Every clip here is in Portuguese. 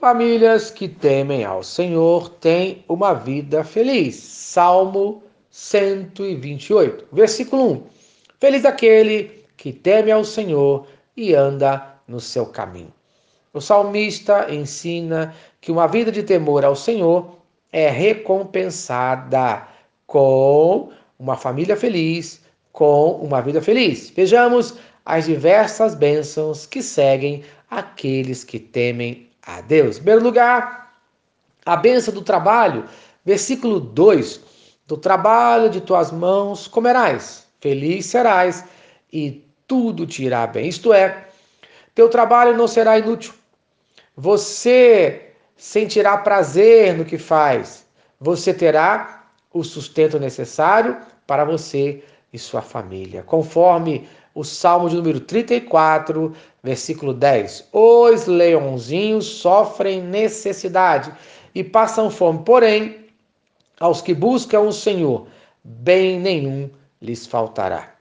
Famílias que temem ao Senhor têm uma vida feliz. Salmo 128, versículo 1. Feliz aquele que teme ao Senhor e anda no seu caminho. O salmista ensina que uma vida de temor ao Senhor é recompensada com uma família feliz, com uma vida feliz. Vejamos as diversas bênçãos que seguem aqueles que temem a Deus. Em primeiro lugar, a benção do trabalho, versículo 2: Do trabalho de tuas mãos comerás, feliz serás e tudo te irá bem. Isto é, teu trabalho não será inútil. Você sentirá prazer no que faz. Você terá o sustento necessário para você e sua família. Conforme o Salmo de número 34, versículo 10. Os leãozinhos sofrem necessidade e passam fome, porém, aos que buscam o Senhor, bem nenhum lhes faltará.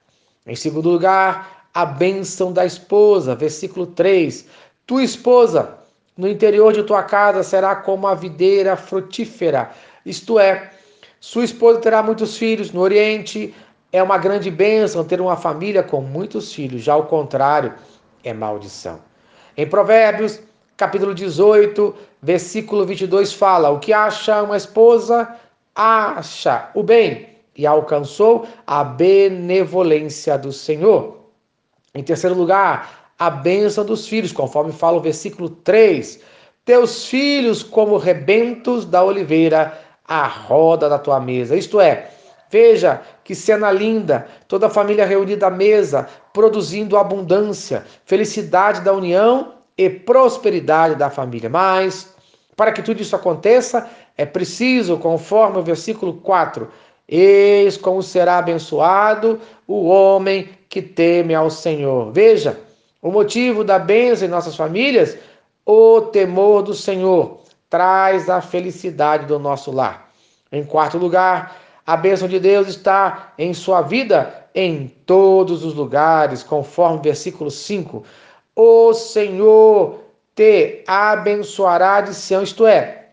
Em segundo lugar, a bênção da esposa, versículo 3. Tua esposa, no interior de tua casa, será como a videira frutífera, isto é, sua esposa terá muitos filhos no Oriente, é uma grande bênção ter uma família com muitos filhos, já o contrário é maldição. Em Provérbios, capítulo 18, versículo 22 fala: O que acha uma esposa, acha o bem e alcançou a benevolência do Senhor. Em terceiro lugar, a bênção dos filhos, conforme fala o versículo 3. Teus filhos como rebentos da oliveira, a roda da tua mesa. Isto é, Veja que cena linda, toda a família reunida à mesa, produzindo abundância, felicidade da união e prosperidade da família. Mas, para que tudo isso aconteça, é preciso, conforme o versículo 4, eis como será abençoado o homem que teme ao Senhor. Veja, o motivo da bênção em nossas famílias, o temor do Senhor traz a felicidade do nosso lar. Em quarto lugar, a bênção de Deus está em sua vida em todos os lugares, conforme o versículo 5. O Senhor te abençoará de Sião, isto é,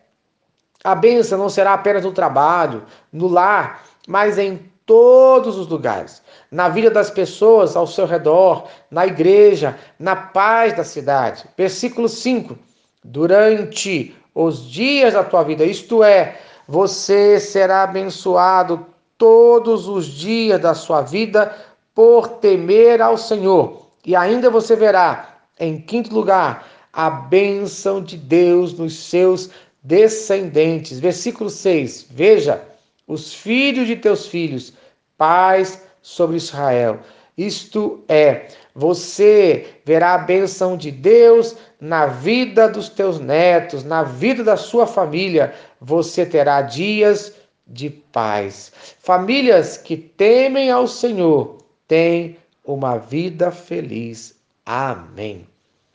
a bênção não será apenas no trabalho, no lar, mas em todos os lugares, na vida das pessoas ao seu redor, na igreja, na paz da cidade. Versículo 5: Durante os dias da tua vida, isto é, você será abençoado todos os dias da sua vida por temer ao Senhor. E ainda você verá, em quinto lugar, a bênção de Deus nos seus descendentes. Versículo 6. Veja, os filhos de teus filhos, paz sobre Israel. Isto é, você verá a bênção de Deus na vida dos teus netos, na vida da sua família. Você terá dias de paz. Famílias que temem ao Senhor têm uma vida feliz. Amém.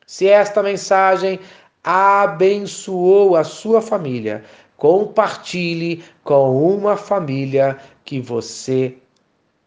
Se esta mensagem abençoou a sua família, compartilhe com uma família que você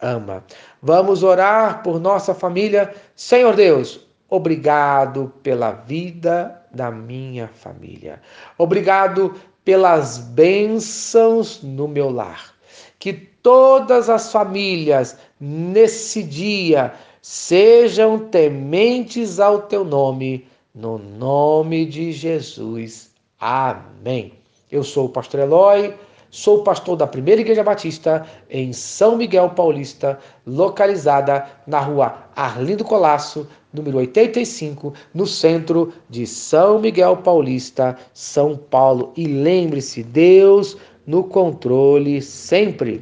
ama. Vamos orar por nossa família. Senhor Deus, obrigado pela vida da minha família. Obrigado pelas bênçãos no meu lar. Que todas as famílias nesse dia sejam tementes ao teu nome, no nome de Jesus. Amém. Eu sou o pastor Eloy Sou pastor da Primeira Igreja Batista em São Miguel Paulista, localizada na rua Arlindo Colasso, número 85, no centro de São Miguel Paulista, São Paulo. E lembre-se, Deus no controle sempre.